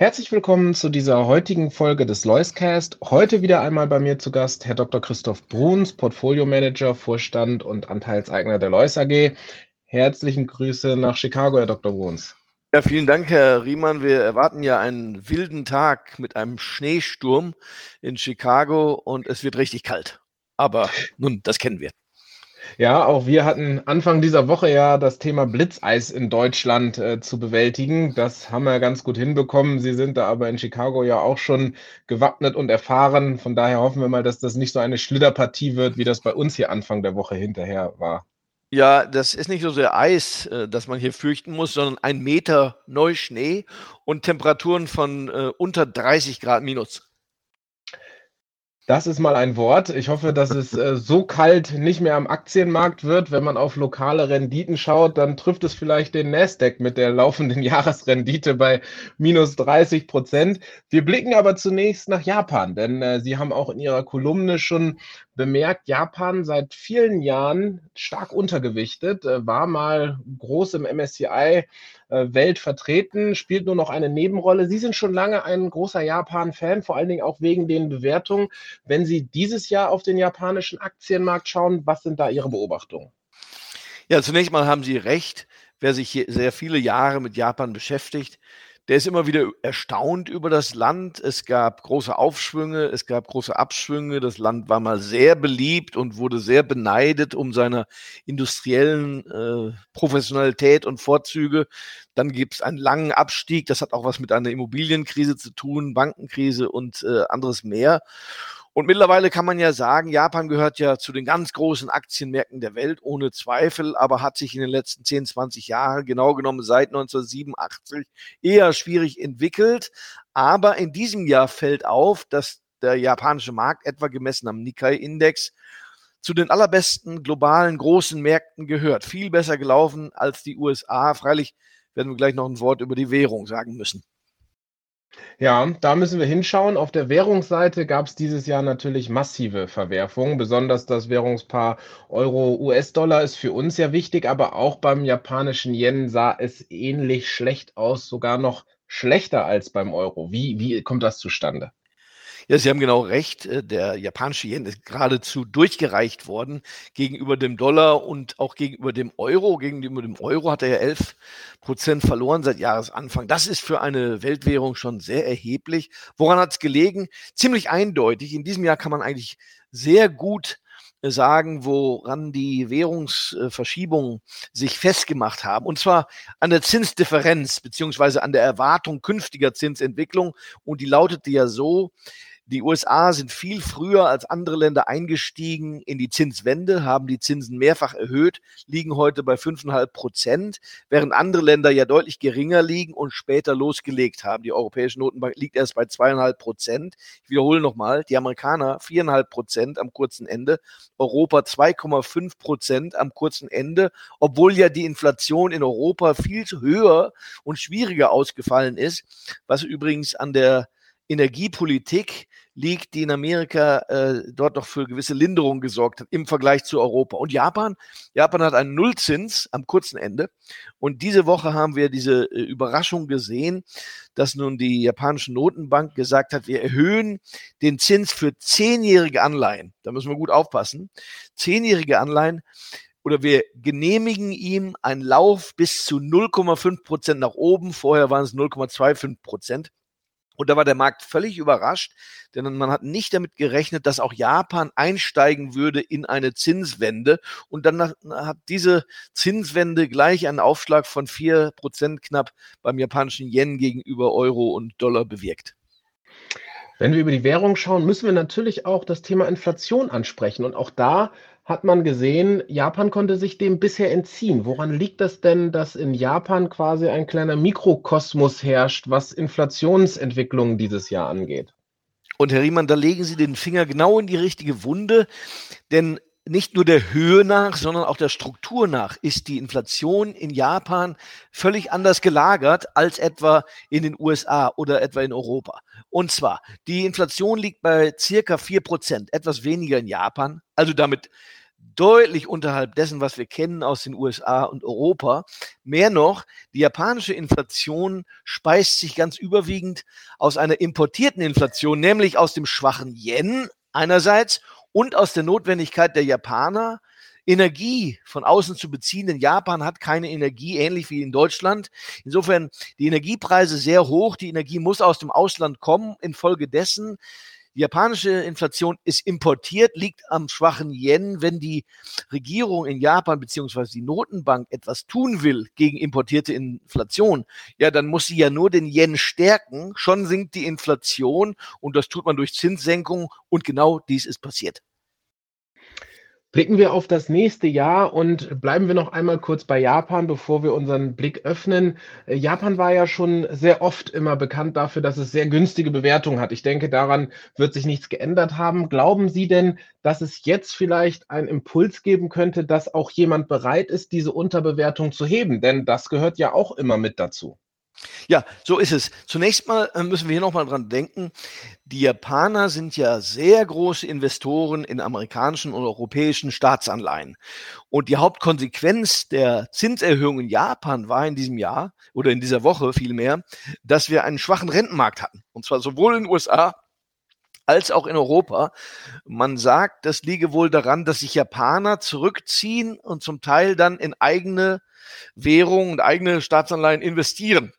Herzlich willkommen zu dieser heutigen Folge des Loiscast. Heute wieder einmal bei mir zu Gast Herr Dr. Christoph Bruns, Portfolio Manager, Vorstand und Anteilseigner der Lois AG. Herzlichen Grüße nach Chicago, Herr Dr. Bruns. Ja, vielen Dank, Herr Riemann. Wir erwarten ja einen wilden Tag mit einem Schneesturm in Chicago und es wird richtig kalt. Aber nun, das kennen wir. Ja, auch wir hatten Anfang dieser Woche ja das Thema Blitzeis in Deutschland äh, zu bewältigen. Das haben wir ganz gut hinbekommen. Sie sind da aber in Chicago ja auch schon gewappnet und erfahren. Von daher hoffen wir mal, dass das nicht so eine Schlitterpartie wird, wie das bei uns hier Anfang der Woche hinterher war. Ja, das ist nicht so sehr Eis, äh, das man hier fürchten muss, sondern ein Meter Neuschnee und Temperaturen von äh, unter 30 Grad minus. Das ist mal ein Wort. Ich hoffe, dass es äh, so kalt nicht mehr am Aktienmarkt wird. Wenn man auf lokale Renditen schaut, dann trifft es vielleicht den Nasdaq mit der laufenden Jahresrendite bei minus 30 Prozent. Wir blicken aber zunächst nach Japan, denn äh, Sie haben auch in Ihrer Kolumne schon bemerkt, Japan seit vielen Jahren stark untergewichtet, äh, war mal groß im MSCI Welt vertreten, spielt nur noch eine Nebenrolle. Sie sind schon lange ein großer Japan-Fan, vor allen Dingen auch wegen den Bewertungen. Wenn Sie dieses Jahr auf den japanischen Aktienmarkt schauen, was sind da Ihre Beobachtungen? Ja, zunächst mal haben Sie recht. Wer sich sehr viele Jahre mit Japan beschäftigt, der ist immer wieder erstaunt über das Land. Es gab große Aufschwünge, es gab große Abschwünge. Das Land war mal sehr beliebt und wurde sehr beneidet um seine industriellen äh, Professionalität und Vorzüge. Dann gibt es einen langen Abstieg. Das hat auch was mit einer Immobilienkrise zu tun, Bankenkrise und äh, anderes mehr. Und mittlerweile kann man ja sagen, Japan gehört ja zu den ganz großen Aktienmärkten der Welt, ohne Zweifel, aber hat sich in den letzten 10, 20 Jahren, genau genommen seit 1987, eher schwierig entwickelt. Aber in diesem Jahr fällt auf, dass der japanische Markt, etwa gemessen am Nikkei-Index, zu den allerbesten globalen großen Märkten gehört. Viel besser gelaufen als die USA. Freilich werden wir gleich noch ein Wort über die Währung sagen müssen. Ja, da müssen wir hinschauen. Auf der Währungsseite gab es dieses Jahr natürlich massive Verwerfungen. Besonders das Währungspaar Euro-US-Dollar ist für uns ja wichtig, aber auch beim japanischen Yen sah es ähnlich schlecht aus, sogar noch schlechter als beim Euro. Wie, wie kommt das zustande? Ja, Sie haben genau recht. Äh, der japanische Yen ist geradezu durchgereicht worden gegenüber dem Dollar und auch gegenüber dem Euro. Gegenüber dem Euro hat er ja 11 Prozent verloren seit Jahresanfang. Das ist für eine Weltwährung schon sehr erheblich. Woran hat es gelegen? Ziemlich eindeutig. In diesem Jahr kann man eigentlich sehr gut äh, sagen, woran die Währungsverschiebungen sich festgemacht haben. Und zwar an der Zinsdifferenz beziehungsweise an der Erwartung künftiger Zinsentwicklung. Und die lautete ja so, die USA sind viel früher als andere Länder eingestiegen in die Zinswende, haben die Zinsen mehrfach erhöht, liegen heute bei 5,5 Prozent, während andere Länder ja deutlich geringer liegen und später losgelegt haben. Die Europäische Notenbank liegt erst bei 2,5 Prozent. Ich wiederhole nochmal, die Amerikaner 4,5 Prozent am kurzen Ende, Europa 2,5 Prozent am kurzen Ende, obwohl ja die Inflation in Europa viel höher und schwieriger ausgefallen ist, was übrigens an der Energiepolitik liegt, die in Amerika äh, dort noch für gewisse Linderung gesorgt hat im Vergleich zu Europa. Und Japan? Japan hat einen Nullzins am kurzen Ende. Und diese Woche haben wir diese äh, Überraschung gesehen, dass nun die japanische Notenbank gesagt hat, wir erhöhen den Zins für zehnjährige Anleihen. Da müssen wir gut aufpassen. Zehnjährige Anleihen oder wir genehmigen ihm einen Lauf bis zu 0,5 Prozent nach oben. Vorher waren es 0,25 Prozent. Und da war der Markt völlig überrascht, denn man hat nicht damit gerechnet, dass auch Japan einsteigen würde in eine Zinswende. Und dann hat diese Zinswende gleich einen Aufschlag von vier Prozent knapp beim japanischen Yen gegenüber Euro und Dollar bewirkt. Wenn wir über die Währung schauen, müssen wir natürlich auch das Thema Inflation ansprechen. Und auch da hat man gesehen, Japan konnte sich dem bisher entziehen. Woran liegt das denn, dass in Japan quasi ein kleiner Mikrokosmos herrscht, was Inflationsentwicklungen dieses Jahr angeht? Und Herr Riemann, da legen Sie den Finger genau in die richtige Wunde, denn nicht nur der Höhe nach, sondern auch der Struktur nach ist die Inflation in Japan völlig anders gelagert als etwa in den USA oder etwa in Europa. Und zwar, die Inflation liegt bei circa vier Prozent, etwas weniger in Japan, also damit deutlich unterhalb dessen, was wir kennen aus den USA und Europa. Mehr noch, die japanische Inflation speist sich ganz überwiegend aus einer importierten Inflation, nämlich aus dem schwachen Yen einerseits und aus der Notwendigkeit der Japaner, Energie von außen zu beziehen, denn Japan hat keine Energie, ähnlich wie in Deutschland. Insofern die Energiepreise sehr hoch, die Energie muss aus dem Ausland kommen. Infolgedessen die japanische Inflation ist importiert, liegt am schwachen Yen. Wenn die Regierung in Japan beziehungsweise die Notenbank etwas tun will gegen importierte Inflation, ja, dann muss sie ja nur den Yen stärken. Schon sinkt die Inflation und das tut man durch Zinssenkung und genau dies ist passiert. Blicken wir auf das nächste Jahr und bleiben wir noch einmal kurz bei Japan, bevor wir unseren Blick öffnen. Äh, Japan war ja schon sehr oft immer bekannt dafür, dass es sehr günstige Bewertungen hat. Ich denke, daran wird sich nichts geändert haben. Glauben Sie denn, dass es jetzt vielleicht einen Impuls geben könnte, dass auch jemand bereit ist, diese Unterbewertung zu heben? Denn das gehört ja auch immer mit dazu. Ja, so ist es. Zunächst mal äh, müssen wir hier nochmal dran denken, die Japaner sind ja sehr große Investoren in amerikanischen und europäischen Staatsanleihen. Und die Hauptkonsequenz der Zinserhöhung in Japan war in diesem Jahr oder in dieser Woche vielmehr, dass wir einen schwachen Rentenmarkt hatten. Und zwar sowohl in den USA als auch in Europa. Man sagt, das liege wohl daran, dass sich Japaner zurückziehen und zum Teil dann in eigene Währung und eigene Staatsanleihen investieren.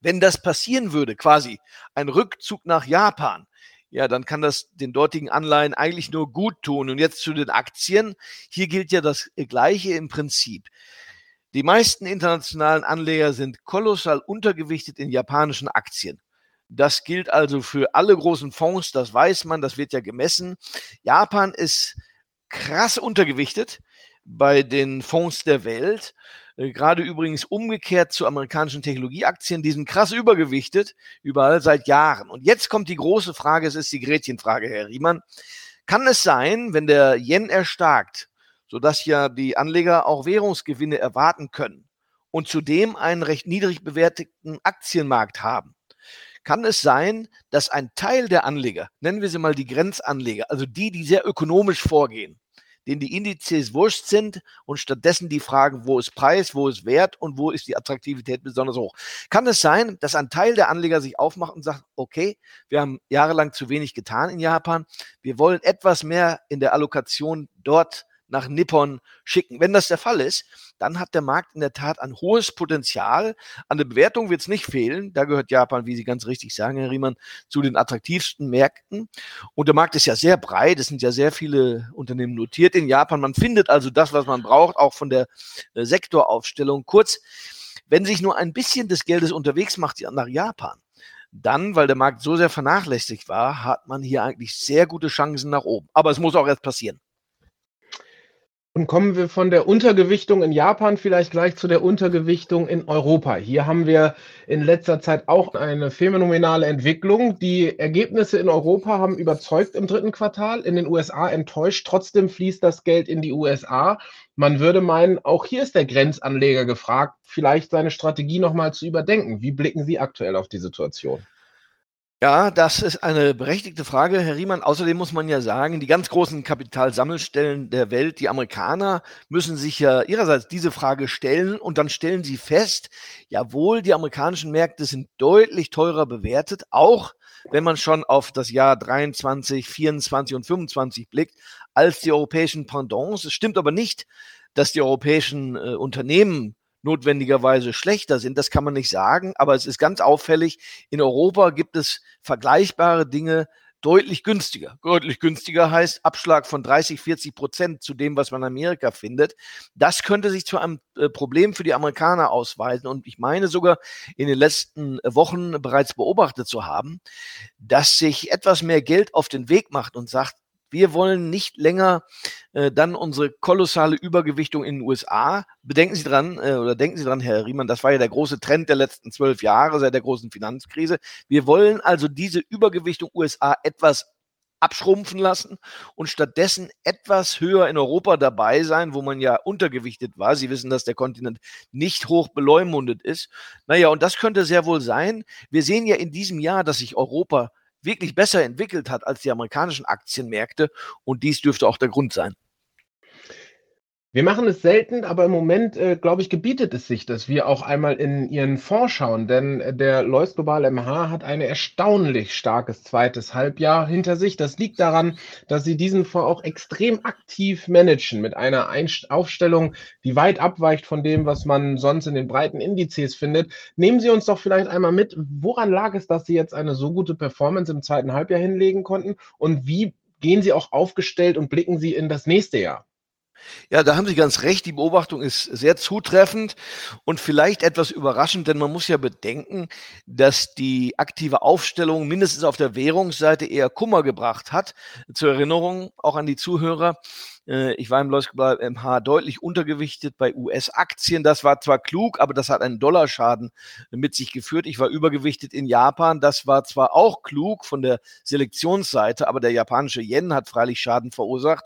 Wenn das passieren würde, quasi ein Rückzug nach Japan, ja, dann kann das den dortigen Anleihen eigentlich nur gut tun. Und jetzt zu den Aktien. Hier gilt ja das Gleiche im Prinzip. Die meisten internationalen Anleger sind kolossal untergewichtet in japanischen Aktien. Das gilt also für alle großen Fonds, das weiß man, das wird ja gemessen. Japan ist krass untergewichtet bei den Fonds der Welt. Äh, gerade übrigens umgekehrt zu amerikanischen Technologieaktien, die sind krass übergewichtet, überall seit Jahren. Und jetzt kommt die große Frage, es ist die Gretchenfrage, Herr Riemann. Kann es sein, wenn der Yen erstarkt, sodass ja die Anleger auch Währungsgewinne erwarten können und zudem einen recht niedrig bewerteten Aktienmarkt haben, kann es sein, dass ein Teil der Anleger, nennen wir sie mal die Grenzanleger, also die, die sehr ökonomisch vorgehen, denen die Indizes wurscht sind und stattdessen die fragen, wo ist Preis, wo ist Wert und wo ist die Attraktivität besonders hoch. Kann es sein, dass ein Teil der Anleger sich aufmacht und sagt, okay, wir haben jahrelang zu wenig getan in Japan, wir wollen etwas mehr in der Allokation dort nach Nippon schicken. Wenn das der Fall ist, dann hat der Markt in der Tat ein hohes Potenzial. An der Bewertung wird es nicht fehlen. Da gehört Japan, wie Sie ganz richtig sagen, Herr Riemann, zu den attraktivsten Märkten. Und der Markt ist ja sehr breit. Es sind ja sehr viele Unternehmen notiert in Japan. Man findet also das, was man braucht, auch von der äh, Sektoraufstellung. Kurz, wenn sich nur ein bisschen des Geldes unterwegs macht nach Japan, dann, weil der Markt so sehr vernachlässigt war, hat man hier eigentlich sehr gute Chancen nach oben. Aber es muss auch erst passieren. Und kommen wir von der Untergewichtung in Japan vielleicht gleich zu der Untergewichtung in Europa. Hier haben wir in letzter Zeit auch eine phänomenale Entwicklung. Die Ergebnisse in Europa haben überzeugt im dritten Quartal, in den USA enttäuscht. Trotzdem fließt das Geld in die USA. Man würde meinen, auch hier ist der Grenzanleger gefragt, vielleicht seine Strategie nochmal zu überdenken. Wie blicken Sie aktuell auf die Situation? Ja, das ist eine berechtigte Frage, Herr Riemann. Außerdem muss man ja sagen, die ganz großen Kapitalsammelstellen der Welt, die Amerikaner, müssen sich ja ihrerseits diese Frage stellen und dann stellen sie fest, jawohl, die amerikanischen Märkte sind deutlich teurer bewertet, auch wenn man schon auf das Jahr 23, 24 und 25 blickt, als die europäischen Pendants. Es stimmt aber nicht, dass die europäischen äh, Unternehmen notwendigerweise schlechter sind. Das kann man nicht sagen, aber es ist ganz auffällig. In Europa gibt es vergleichbare Dinge deutlich günstiger. Deutlich günstiger heißt Abschlag von 30, 40 Prozent zu dem, was man in Amerika findet. Das könnte sich zu einem äh, Problem für die Amerikaner ausweisen. Und ich meine sogar in den letzten Wochen bereits beobachtet zu haben, dass sich etwas mehr Geld auf den Weg macht und sagt, Wir wollen nicht länger äh, dann unsere kolossale Übergewichtung in den USA. Bedenken Sie dran, äh, oder denken Sie dran, Herr Riemann, das war ja der große Trend der letzten zwölf Jahre seit der großen Finanzkrise. Wir wollen also diese Übergewichtung USA etwas abschrumpfen lassen und stattdessen etwas höher in Europa dabei sein, wo man ja untergewichtet war. Sie wissen, dass der Kontinent nicht hoch beleumundet ist. Naja, und das könnte sehr wohl sein. Wir sehen ja in diesem Jahr, dass sich Europa wirklich besser entwickelt hat als die amerikanischen Aktienmärkte und dies dürfte auch der Grund sein. Wir machen es selten, aber im Moment, äh, glaube ich, gebietet es sich, dass wir auch einmal in Ihren Fonds schauen, denn äh, der Lois Global MH hat ein erstaunlich starkes zweites Halbjahr hinter sich. Das liegt daran, dass Sie diesen Fonds auch extrem aktiv managen mit einer Einst Aufstellung, die weit abweicht von dem, was man sonst in den breiten Indizes findet. Nehmen Sie uns doch vielleicht einmal mit, woran lag es, dass Sie jetzt eine so gute Performance im zweiten Halbjahr hinlegen konnten und wie gehen Sie auch aufgestellt und blicken Sie in das nächste Jahr? Ja, da haben Sie ganz recht. Die Beobachtung ist sehr zutreffend und vielleicht etwas überraschend, denn man muss ja bedenken, dass die aktive Aufstellung mindestens auf der Währungsseite eher Kummer gebracht hat. Zur Erinnerung auch an die Zuhörer. Äh, ich war im Lois MH deutlich untergewichtet bei US-Aktien. Das war zwar klug, aber das hat einen Dollarschaden mit sich geführt. Ich war übergewichtet in Japan. Das war zwar auch klug von der Selektionsseite, aber der japanische Yen hat freilich Schaden verursacht.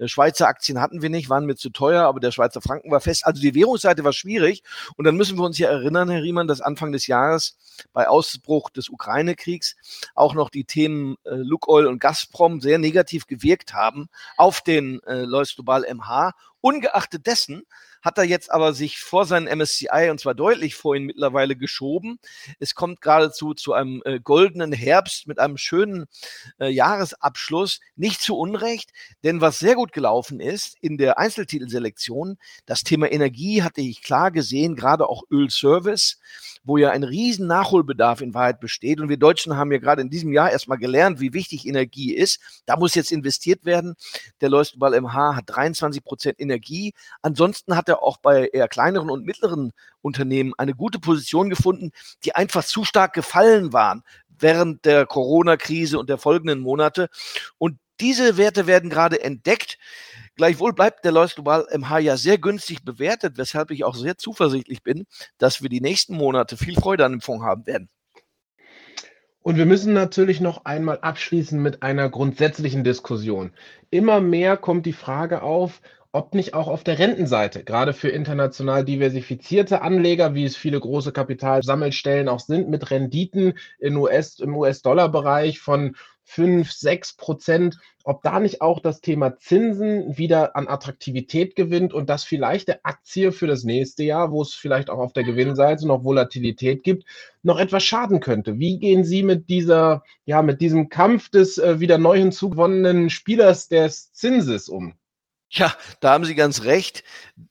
Äh, Schweizer Aktien hatten wir nicht, waren mir zu teuer, aber der Schweizer Franken war fest. Also die Währungsseite war schwierig. Und dann müssen wir uns ja erinnern, Herr Riemann, dass Anfang des Jahres bei Ausbruch des Ukraine-Kriegs auch noch die Themen äh, Lukoil und Gazprom sehr negativ gewirkt haben auf den äh, Lois Global MH. Ungeachtet dessen hat er jetzt aber sich vor seinen MSCI und zwar deutlich vor ihn mittlerweile geschoben. Es kommt geradezu zu einem äh, goldenen Herbst mit einem schönen äh, Jahresabschluss. Nicht zu Unrecht, denn was sehr gut gelaufen ist in der Einzeltitelselektion, das Thema Energie hatte ich klar gesehen, gerade auch Ölservice wo ja ein riesen Nachholbedarf in Wahrheit besteht. Und wir Deutschen haben ja gerade in diesem Jahr erstmal gelernt, wie wichtig Energie ist. Da muss jetzt investiert werden. Der Leuchtball MH hat 23 Prozent Energie. Ansonsten hat er auch bei eher kleineren und mittleren Unternehmen eine gute Position gefunden, die einfach zu stark gefallen waren während der Corona-Krise und der folgenden Monate. Und diese Werte werden gerade entdeckt. Gleichwohl bleibt der Lois Global MH ja sehr günstig bewertet, weshalb ich auch sehr zuversichtlich bin, dass wir die nächsten Monate viel Freude an dem Fonds haben werden. Und wir müssen natürlich noch einmal abschließen mit einer grundsätzlichen Diskussion. Immer mehr kommt die Frage auf, ob nicht auch auf der Rentenseite, gerade für international diversifizierte Anleger, wie es viele große Kapitalsammelstellen auch sind, mit Renditen in US, im US-Dollar-Bereich von 5, 6 Prozent, ob da nicht auch das Thema Zinsen wieder an Attraktivität gewinnt und das vielleicht der Aktie für das nächste Jahr, wo es vielleicht auch auf der Gewinnseite noch Volatilität gibt, noch etwas schaden könnte. Wie gehen Sie mit dieser, ja, mit diesem Kampf des äh, wieder neu hinzugewonnenen Spielers des Zinses um? Ja, da haben Sie ganz recht,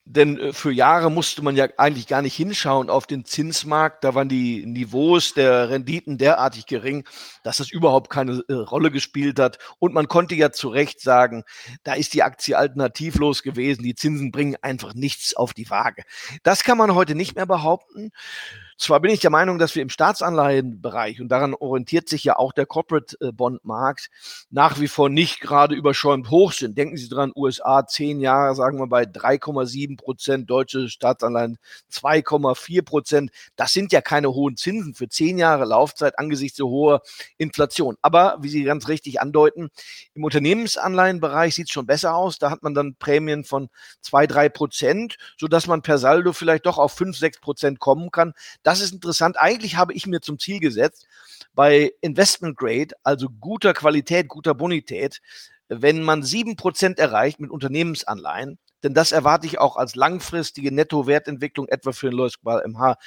denn äh, für Jahre musste man ja eigentlich gar nicht hinschauen auf den Zinsmarkt. Da waren die Niveaus der Renditen derartig gering, dass das überhaupt keine äh, Rolle gespielt hat. Und man konnte ja zu Recht sagen, da ist die Aktie alternativlos gewesen. Die Zinsen bringen einfach nichts auf die Waage. Das kann man heute nicht mehr behaupten. Zwar bin ich der Meinung, dass wir im Staatsanleihenbereich, und daran orientiert sich ja auch der Corporate äh, Bond Markt, nach wie vor nicht gerade überschäumt hoch sind. Denken Sie dran, USA zehn Jahre, sagen wir bei 3,7 Prozent, deutsche Staatsanleihen 2,4 Prozent. Das sind ja keine hohen Zinsen für zehn Jahre Laufzeit angesichts so hoher Inflation. Aber wie Sie ganz richtig andeuten, im Unternehmensanleihenbereich sieht es schon besser aus. Da hat man dann Prämien von zwei, drei Prozent, sodass man per Saldo vielleicht doch auf fünf, sechs Prozent kommen kann. Das ist interessant. Eigentlich habe ich mir zum Ziel gesetzt, bei Investment Grade, also guter Qualität, guter Bonität, wenn man sieben Prozent erreicht mit Unternehmensanleihen, denn das erwarte ich auch als langfristige Nettowertentwicklung etwa für den Lois MH.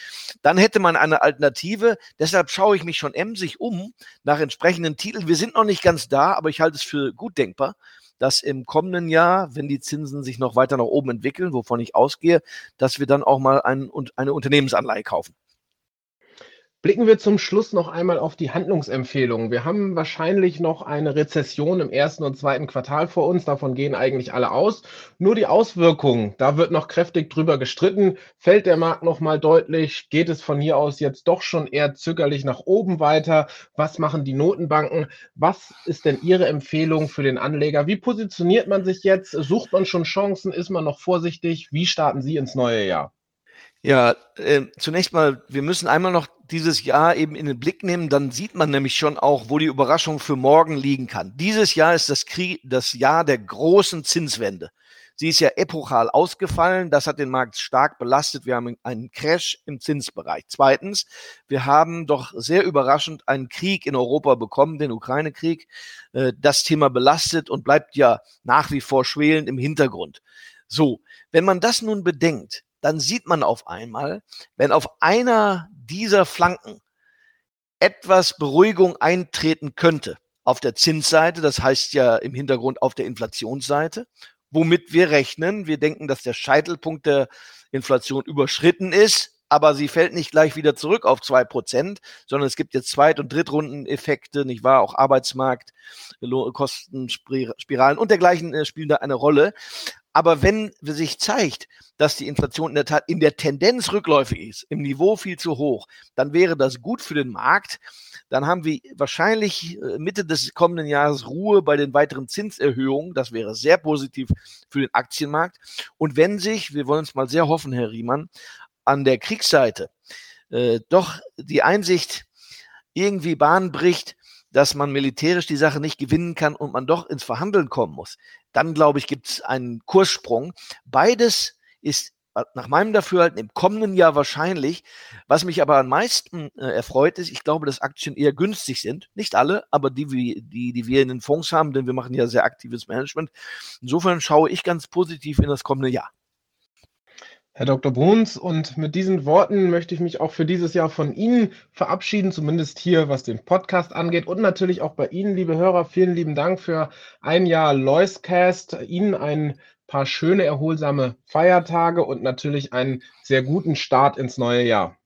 Dann hätte man eine Alternative. Deshalb schaue ich mich schon emsig um nach entsprechenden Titeln. Wir sind noch nicht ganz da, aber ich halte es für gut denkbar, dass im kommenden Jahr, wenn die Zinsen sich noch weiter nach oben entwickeln, wovon ich ausgehe, dass wir dann auch mal ein, eine Unternehmensanleihe kaufen. Blicken wir zum Schluss noch einmal auf die Handlungsempfehlungen. Wir haben wahrscheinlich noch eine Rezession im ersten und zweiten Quartal vor uns. Davon gehen eigentlich alle aus. Nur die Auswirkungen, da wird noch kräftig drüber gestritten. Fällt der Markt noch mal deutlich? Geht es von hier aus jetzt doch schon eher zögerlich nach oben weiter? Was machen die Notenbanken? Was ist denn Ihre Empfehlung für den Anleger? Wie positioniert man sich jetzt? Sucht man schon Chancen? Ist man noch vorsichtig? Wie starten Sie ins neue Jahr? Ja, äh, zunächst mal, wir müssen einmal noch dieses Jahr eben in den Blick nehmen, dann sieht man nämlich schon auch, wo die Überraschung für morgen liegen kann. Dieses Jahr ist das, Krieg, das Jahr der großen Zinswende. Sie ist ja epochal ausgefallen. Das hat den Markt stark belastet. Wir haben einen Crash im Zinsbereich. Zweitens, wir haben doch sehr überraschend einen Krieg in Europa bekommen, den Ukraine-Krieg. Äh, das Thema belastet und bleibt ja nach wie vor schwelend im Hintergrund. So, wenn man das nun bedenkt, dann sieht man auf einmal, wenn auf einer dieser Flanken etwas Beruhigung eintreten könnte, auf der Zinsseite, das heißt ja im Hintergrund auf der Inflationsseite, womit wir rechnen. Wir denken, dass der Scheitelpunkt der Inflation überschritten ist, aber sie fällt nicht gleich wieder zurück auf zwei Prozent, sondern es gibt jetzt Zweit- und Drittrundeneffekte, nicht wahr? Auch Arbeitsmarkt, Kostenspiralen und dergleichen äh, spielen da eine Rolle. Aber wenn sich zeigt, dass die Inflation in der Tat in der Tendenz rückläufig ist, im Niveau viel zu hoch, dann wäre das gut für den Markt. Dann haben wir wahrscheinlich äh, Mitte des kommenden Jahres Ruhe bei den weiteren Zinserhöhungen. Das wäre sehr positiv für den Aktienmarkt. Und wenn sich, wir wollen es mal sehr hoffen, Herr Riemann, an der Kriegsseite äh, doch die Einsicht irgendwie Bahn bricht, dass man militärisch die Sache nicht gewinnen kann und man doch ins Verhandeln kommen muss, dann glaube ich, gibt es einen Kurssprung. Beides ist nach meinem Dafürhalten im kommenden Jahr wahrscheinlich. Was mich aber am meisten äh, erfreut ist, ich glaube, dass Aktien eher günstig sind. Nicht alle, aber die, die, die wir in den Fonds haben, denn wir machen ja sehr aktives Management. Insofern schaue ich ganz positiv in das kommende Jahr. Herr Dr. Bruns, und mit diesen Worten möchte ich mich auch für dieses Jahr von Ihnen verabschieden, zumindest hier, was den Podcast angeht und natürlich auch bei Ihnen, liebe Hörer. Vielen lieben Dank für ein Jahr Loiscast. Ihnen ein paar schöne, erholsame Feiertage und natürlich einen sehr guten Start ins neue Jahr.